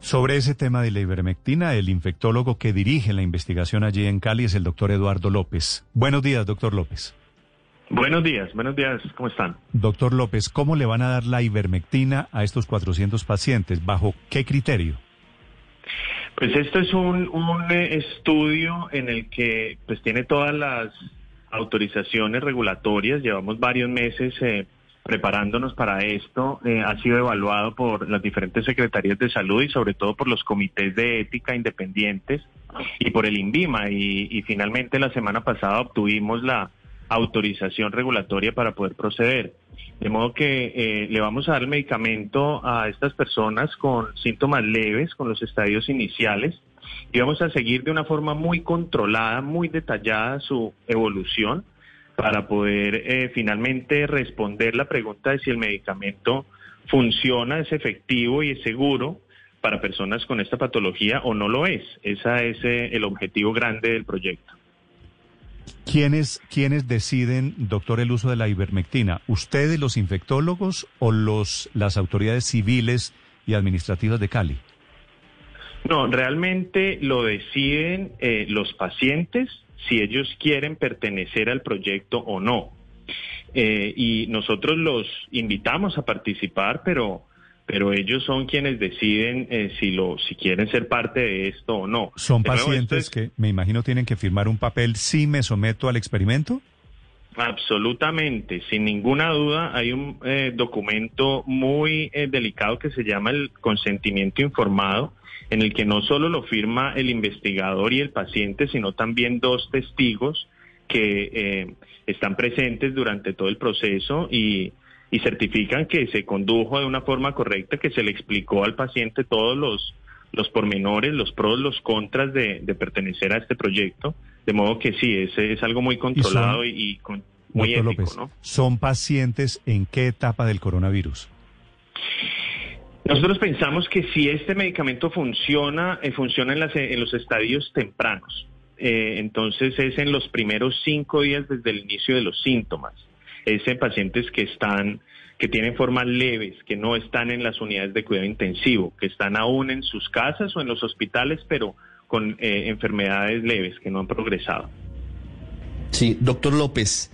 Sobre ese tema de la ivermectina, el infectólogo que dirige la investigación allí en Cali es el doctor Eduardo López. Buenos días, doctor López. Buenos días, buenos días, ¿cómo están? Doctor López, ¿cómo le van a dar la ivermectina a estos 400 pacientes? ¿Bajo qué criterio? Pues esto es un, un eh, estudio en el que pues tiene todas las autorizaciones regulatorias, llevamos varios meses eh, preparándonos para esto, eh, ha sido evaluado por las diferentes secretarías de salud y sobre todo por los comités de ética independientes y por el INVIMA. Y, finalmente la semana pasada obtuvimos la autorización regulatoria para poder proceder. De modo que eh, le vamos a dar el medicamento a estas personas con síntomas leves, con los estadios iniciales, y vamos a seguir de una forma muy controlada, muy detallada su evolución para poder eh, finalmente responder la pregunta de si el medicamento funciona, es efectivo y es seguro para personas con esta patología o no lo es. Ese es eh, el objetivo grande del proyecto. ¿Quiénes, ¿Quiénes deciden, doctor, el uso de la ivermectina? ¿Ustedes, los infectólogos o los, las autoridades civiles y administrativas de Cali? No, realmente lo deciden eh, los pacientes si ellos quieren pertenecer al proyecto o no. Eh, y nosotros los invitamos a participar, pero pero ellos son quienes deciden eh, si lo si quieren ser parte de esto o no. Son pacientes que me imagino tienen que firmar un papel si me someto al experimento. Absolutamente, sin ninguna duda hay un eh, documento muy delicado que se llama el consentimiento informado en el que no solo lo firma el investigador y el paciente, sino también dos testigos que eh, están presentes durante todo el proceso y, certifican que se condujo de una forma correcta, que se le explicó al paciente todos los, los pormenores, los pros, los contras de, pertenecer a este proyecto. De modo que sí, es, es algo muy controlado y, muy ético. ¿Son pacientes en qué etapa del coronavirus? Nosotros pensamos que si este medicamento funciona, eh, funciona en, los estadios tempranos. Eh, entonces es en los primeros cinco días desde el inicio de los síntomas. Es en pacientes que están, que tienen formas leves, que no están en las unidades de cuidado intensivo, que están aún en sus casas o en los hospitales, pero con eh, enfermedades leves que no han progresado. Sí, doctor López.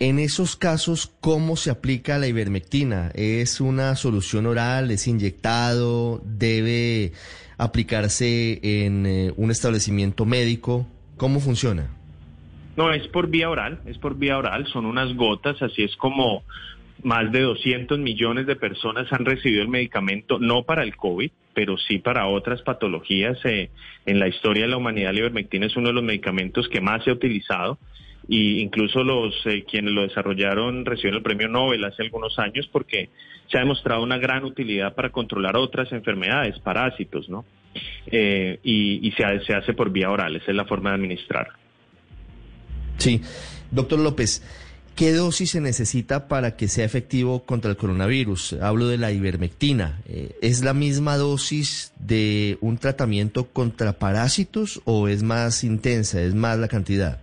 En esos casos, ¿cómo se aplica la ivermectina? ¿Es una solución oral? ¿Es inyectado? ¿Debe aplicarse en eh, un establecimiento médico? ¿Cómo funciona? No, es por vía oral, es por vía oral, son unas gotas, así es como más de 200 millones de personas han recibido el medicamento, no para el COVID, pero sí para otras patologías. Eh, en la historia de la humanidad, la ivermectina es uno de los medicamentos que más se ha utilizado y incluso los eh, quienes lo desarrollaron recibieron el premio Nobel hace algunos años porque se ha demostrado una gran utilidad para controlar otras enfermedades, parásitos, ¿no? Eh, y, se, se, hace por vía oral, esa es la forma de administrar. Sí, doctor López, ¿qué dosis se necesita para que sea efectivo contra el coronavirus? Hablo de la ivermectina. Eh, ¿Es la misma dosis de un tratamiento contra parásitos o es más intensa, es más la cantidad?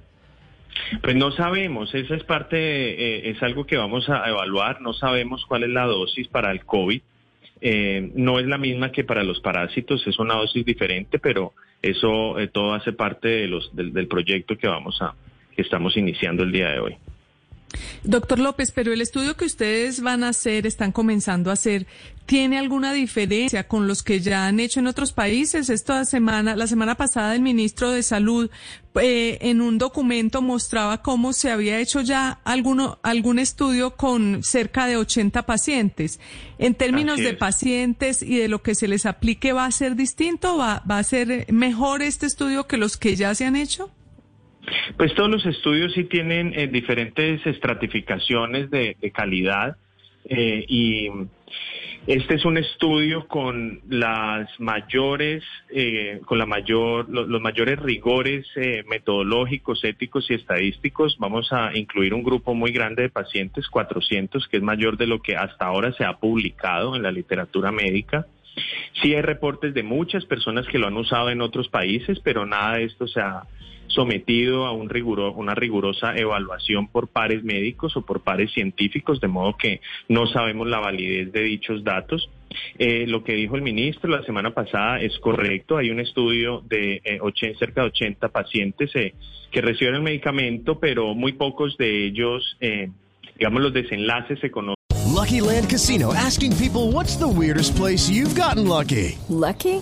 Pues no sabemos, esa es parte, eh, es algo que vamos a evaluar, no sabemos cuál es la dosis para el COVID. Eh, no es la misma que para los parásitos, es una dosis diferente, pero eso eh, todo hace parte de los, del, del proyecto que vamos a, que estamos iniciando el día de hoy. Doctor López, pero el estudio que ustedes van a hacer, están comenzando a hacer, ¿tiene alguna diferencia con los que ya han hecho en otros países? Esta semana, la semana pasada, el ministro de Salud eh, en un documento mostraba cómo se había hecho ya alguno, algún estudio con cerca de 80 pacientes. En términos de pacientes y de lo que se les aplique, ¿va a ser distinto? ¿Va, va a ser mejor este estudio que los que ya se han hecho? Pues todos los estudios sí tienen eh, diferentes estratificaciones de, calidad eh, y Este es un estudio con las mayores, eh, con la mayor, los, mayores rigores eh, metodológicos, éticos y estadísticos. Vamos a incluir un grupo muy grande de pacientes, 400, que es mayor de lo que hasta ahora se ha publicado en la literatura médica. Sí hay reportes de muchas personas que lo han usado en otros países, pero nada de esto se ha sometido a un riguro, una rigurosa evaluación por pares médicos o por pares científicos, de modo que no sabemos la validez de dichos datos. Eh, lo que dijo el ministro la semana pasada es correcto. Hay un estudio de eh, 80, cerca de 80 pacientes eh, que reciben el medicamento, pero muy pocos de ellos, eh, digamos, los desenlaces se conocen. Lucky Land Casino asking people what's the weirdest place you've gotten lucky? Lucky?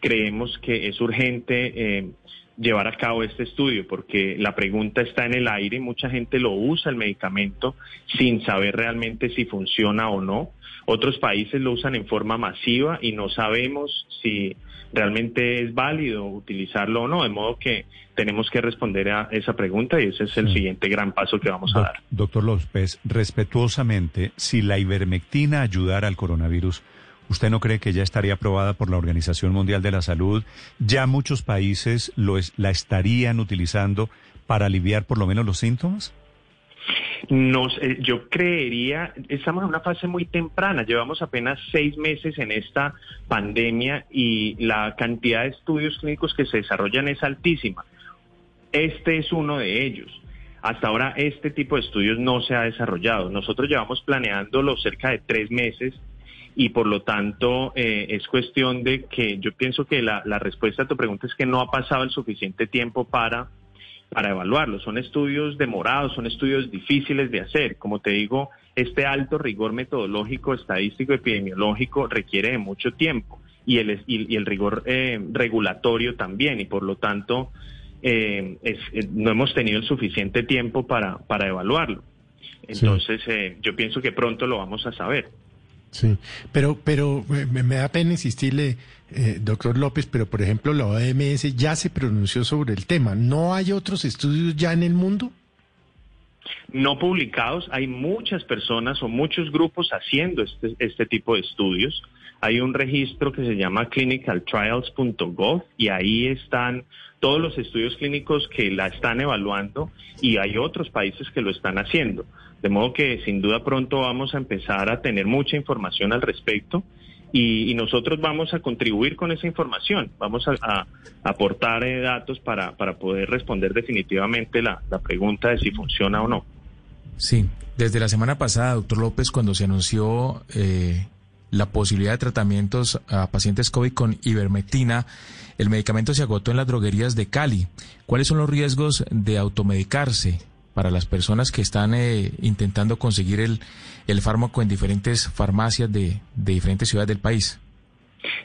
creemos que es urgente eh, llevar a cabo este estudio porque la pregunta está en el aire, mucha gente lo usa el medicamento sin saber realmente si funciona o no. Otros países lo usan en forma masiva y no sabemos si realmente es válido utilizarlo o no, de modo que tenemos que responder a esa pregunta y ese es el Sí. siguiente gran paso que vamos a dar. Doctor López, respetuosamente, si la ivermectina ayudara al coronavirus, ¿usted no cree que ya estaría aprobada por la Organización Mundial de la Salud? ¿Ya muchos países la estarían utilizando para aliviar por lo menos los síntomas? Nos, eh, yo creería, estamos en una fase muy temprana, llevamos apenas seis meses en esta pandemia y la cantidad de estudios clínicos que se desarrollan es altísima. Este es uno de ellos. Hasta ahora este tipo de estudios no se ha desarrollado. Nosotros llevamos planeándolo cerca de tres meses y por lo tanto eh, es cuestión de que yo pienso que la, la respuesta a tu pregunta es que no ha pasado el suficiente tiempo para para evaluarlo. Son estudios demorados, son estudios difíciles de hacer. Como te digo, este alto rigor metodológico, estadístico, epidemiológico requiere de mucho tiempo y el, y, y el rigor eh, regulatorio también y por lo tanto eh, es- eh, no hemos tenido el suficiente tiempo para, para evaluarlo. Entonces eh, yo pienso que pronto lo vamos a saber. Sí, pero, pero eh, me, da pena insistirle, eh, doctor López, pero por ejemplo la OMS ya se pronunció sobre el tema. ¿No hay otros estudios ya en el mundo? no publicados. Hay muchas personas o muchos grupos haciendo este, este tipo de estudios. Hay un registro que se llama clinicaltrials.gov y ahí están todos los estudios clínicos que la están evaluando y hay otros países que lo están haciendo. De modo que sin duda pronto vamos a empezar a tener mucha información al respecto y, nosotros vamos a contribuir con esa información. Vamos a, a aportar eh, datos para, para poder responder definitivamente la, la pregunta de si funciona o no. Sí, desde la semana pasada, doctor López, cuando se anunció eh, la posibilidad de tratamientos a pacientes COVID con ivermectina, el medicamento se agotó en las droguerías de Cali. ¿Cuáles son los riesgos de automedicarse para las personas que están eh, intentando conseguir el, el fármaco en diferentes farmacias de, de diferentes ciudades del país?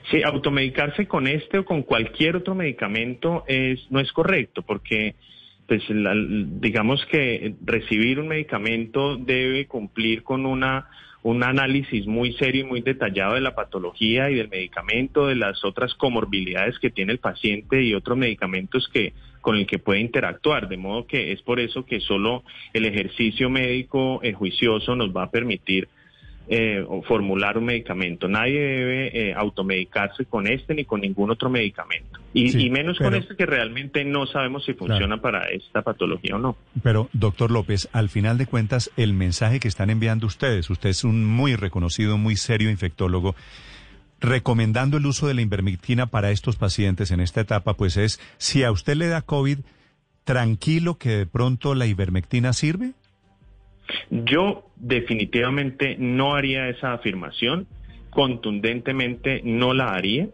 Sí, automedicarse con este o con cualquier otro medicamento es no es correcto porque pues la- digamos que recibir un medicamento debe cumplir con una un análisis muy serio y muy detallado de la patología y del medicamento, de las otras comorbilidades que tiene el paciente y otros medicamentos que con el que puede interactuar, de modo que es por eso que solo el ejercicio médico eh, juicioso nos va a permitir eh, o formular un medicamento. Nadie debe eh, automedicarse con este ni con ningún otro medicamento. Y, Sí, y menos con este que realmente no sabemos si funciona para esta patología o no. Pero, doctor López, al final de cuentas, el mensaje que están enviando ustedes, usted es un muy reconocido, muy serio infectólogo, recomendando el uso de la ivermectina para estos pacientes en esta etapa, pues es, si a usted le da COVID, tranquilo que de pronto la ivermectina sirve. Yo definitivamente no haría esa afirmación, contundentemente no la haría.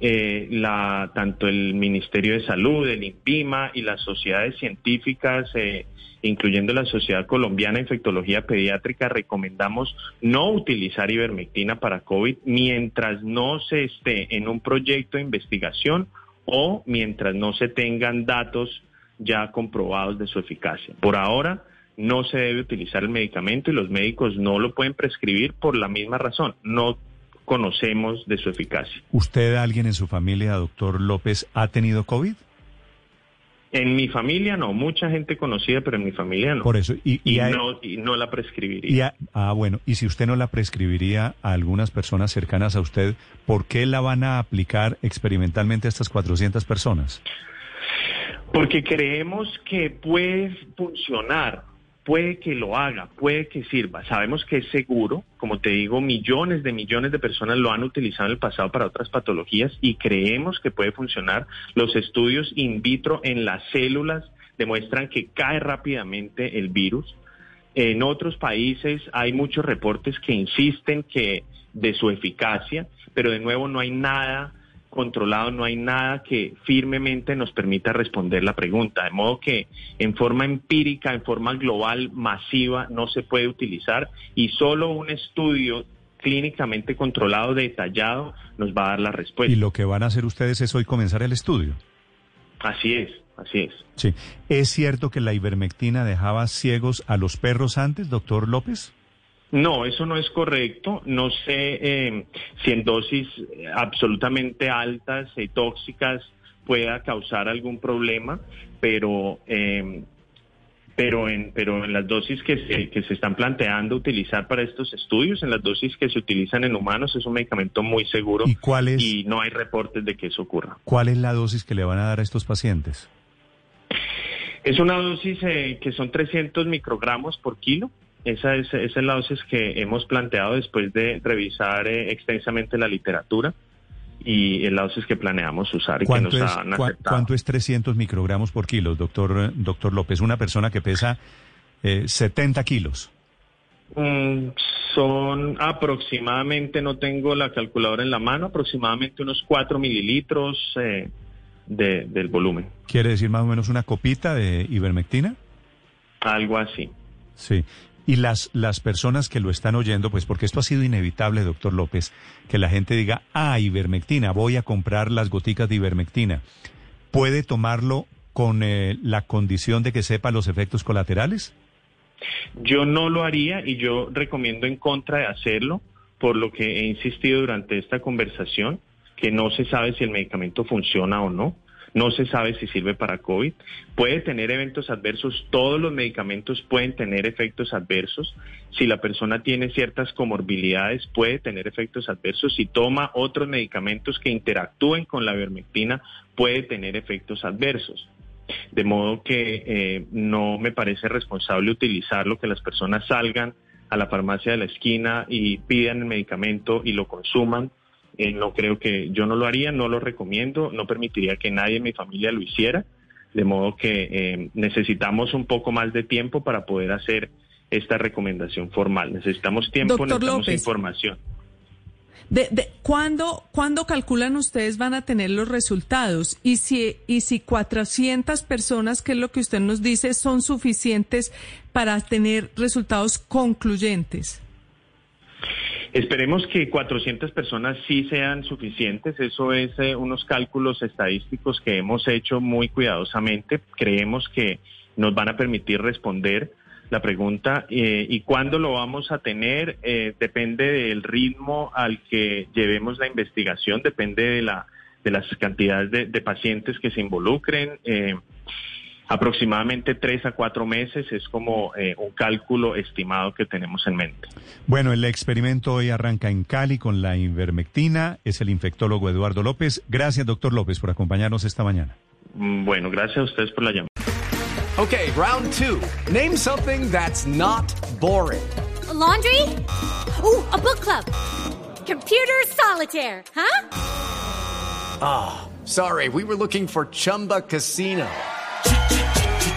eh, la, tanto el Ministerio de Salud, el INPIMA y las sociedades científicas, eh, incluyendo la Sociedad Colombiana de Infectología Pediátrica, recomendamos no utilizar ivermectina para COVID mientras no se esté en un proyecto de investigación o mientras no se tengan datos ya comprobados de su eficacia. Por ahora no se debe utilizar el medicamento y los médicos no lo pueden prescribir por la misma razón. No conocemos de su eficacia. ¿Usted, alguien en su familia, doctor López, ha tenido COVID? En mi familia no, mucha gente conocida, pero en mi familia no. Por eso, y, y, hay- no, y no la prescribiría. a- ah, bueno, y si usted no la prescribiría a algunas personas cercanas a usted, ¿por qué la van a aplicar experimentalmente a estas 400 personas? Porque creemos que puede funcionar, puede que lo haga, puede que sirva. Sabemos que es seguro, como te digo, millones de millones de personas lo han utilizado en el pasado para otras patologías y creemos que puede funcionar. Los estudios in vitro en las células demuestran que cae rápidamente el virus. En otros países hay muchos reportes que insisten que de su eficacia, pero de nuevo no hay nada controlado, no hay nada que firmemente nos permita responder la pregunta. De modo que en forma empírica, en forma global, masiva, no se puede utilizar y solo un estudio clínicamente controlado, detallado, nos va a dar la respuesta. Y lo que van a hacer ustedes es hoy comenzar el estudio. Así es, así es. Sí. ¿Es cierto que la ivermectina dejaba ciegos a los perros antes, doctor López? No, eso no es correcto. No sé eh, si en dosis eh, absolutamente altas y tóxicas pueda causar algún problema, pero eh, pero en pero en las dosis que se, que se están planteando utilizar para estos estudios, en las dosis que se utilizan en humanos, es un medicamento muy seguro ¿Y cuál es, y no hay reportes de que eso ocurra. cuál es la dosis que le van a dar a estos pacientes? Es una dosis eh, que son 300 microgramos por kilo. Esa es, esa es la dosis que hemos planteado después de revisar eh, extensamente la literatura y la dosis que planeamos usar y que ¿Cuánto nos es, han cua- aceptado. cuánto es 300 microgramos por kilo, doctor, eh, doctor López? Una persona que pesa eh, 70 kilos. Mm, son aproximadamente, no tengo la calculadora en la mano, aproximadamente unos 4 mililitros eh, de- del volumen, ¿Quiere decir más o menos una copita de ivermectina? algo así. Sí. Y las, las personas que lo están oyendo, pues porque esto ha sido inevitable, doctor López, que la gente diga, ah, ivermectina, voy a comprar las goticas de ivermectina. ¿Puede tomarlo con eh, la condición de que sepa los efectos colaterales? Yo no lo haría y yo recomiendo en contra de hacerlo, por lo que he insistido durante esta conversación, que no se sabe si el medicamento funciona o no, no se sabe si sirve para COVID, puede tener eventos adversos, todos los medicamentos pueden tener efectos adversos, si la persona tiene ciertas comorbilidades puede tener efectos adversos, si toma otros medicamentos que interactúen con la ivermectina puede tener efectos adversos. De modo que eh, no me parece responsable utilizarlo, que las personas salgan a la farmacia de la esquina y pidan el medicamento y lo consuman. Eh, no creo que yo no lo haría, no lo recomiendo, no permitiría que nadie en mi familia lo hiciera. De modo que eh, necesitamos un poco más de tiempo para poder hacer esta recomendación formal. Necesitamos tiempo, Doctor necesitamos López. información. De, de, ¿cuándo, ¿Cuándo calculan ustedes van a tener los resultados? Y si, y si 400 personas, que es lo que usted nos dice, son suficientes para tener resultados concluyentes. Esperemos que 400 personas sí sean suficientes. Eso es eh, unos cálculos estadísticos que hemos hecho muy cuidadosamente. Creemos que nos van a permitir responder la pregunta eh, y cuándo lo vamos a tener eh, depende del ritmo al que llevemos la investigación, depende de la de las cantidades de, de pacientes que se involucren. Aproximadamente tres a cuatro meses es como eh, un cálculo estimado que tenemos en mente. Bueno, el experimento hoy arranca en Cali con la ivermectina. Es el infectólogo Eduardo López. Gracias, doctor López, por acompañarnos esta mañana. Mm, Bueno, gracias a ustedes por la llamada. Okay, round two. Name something that's not boring. A laundry? Ooh, a book club. Computer solitaire, huh? Ah, sorry, we were looking for Chumba Casino.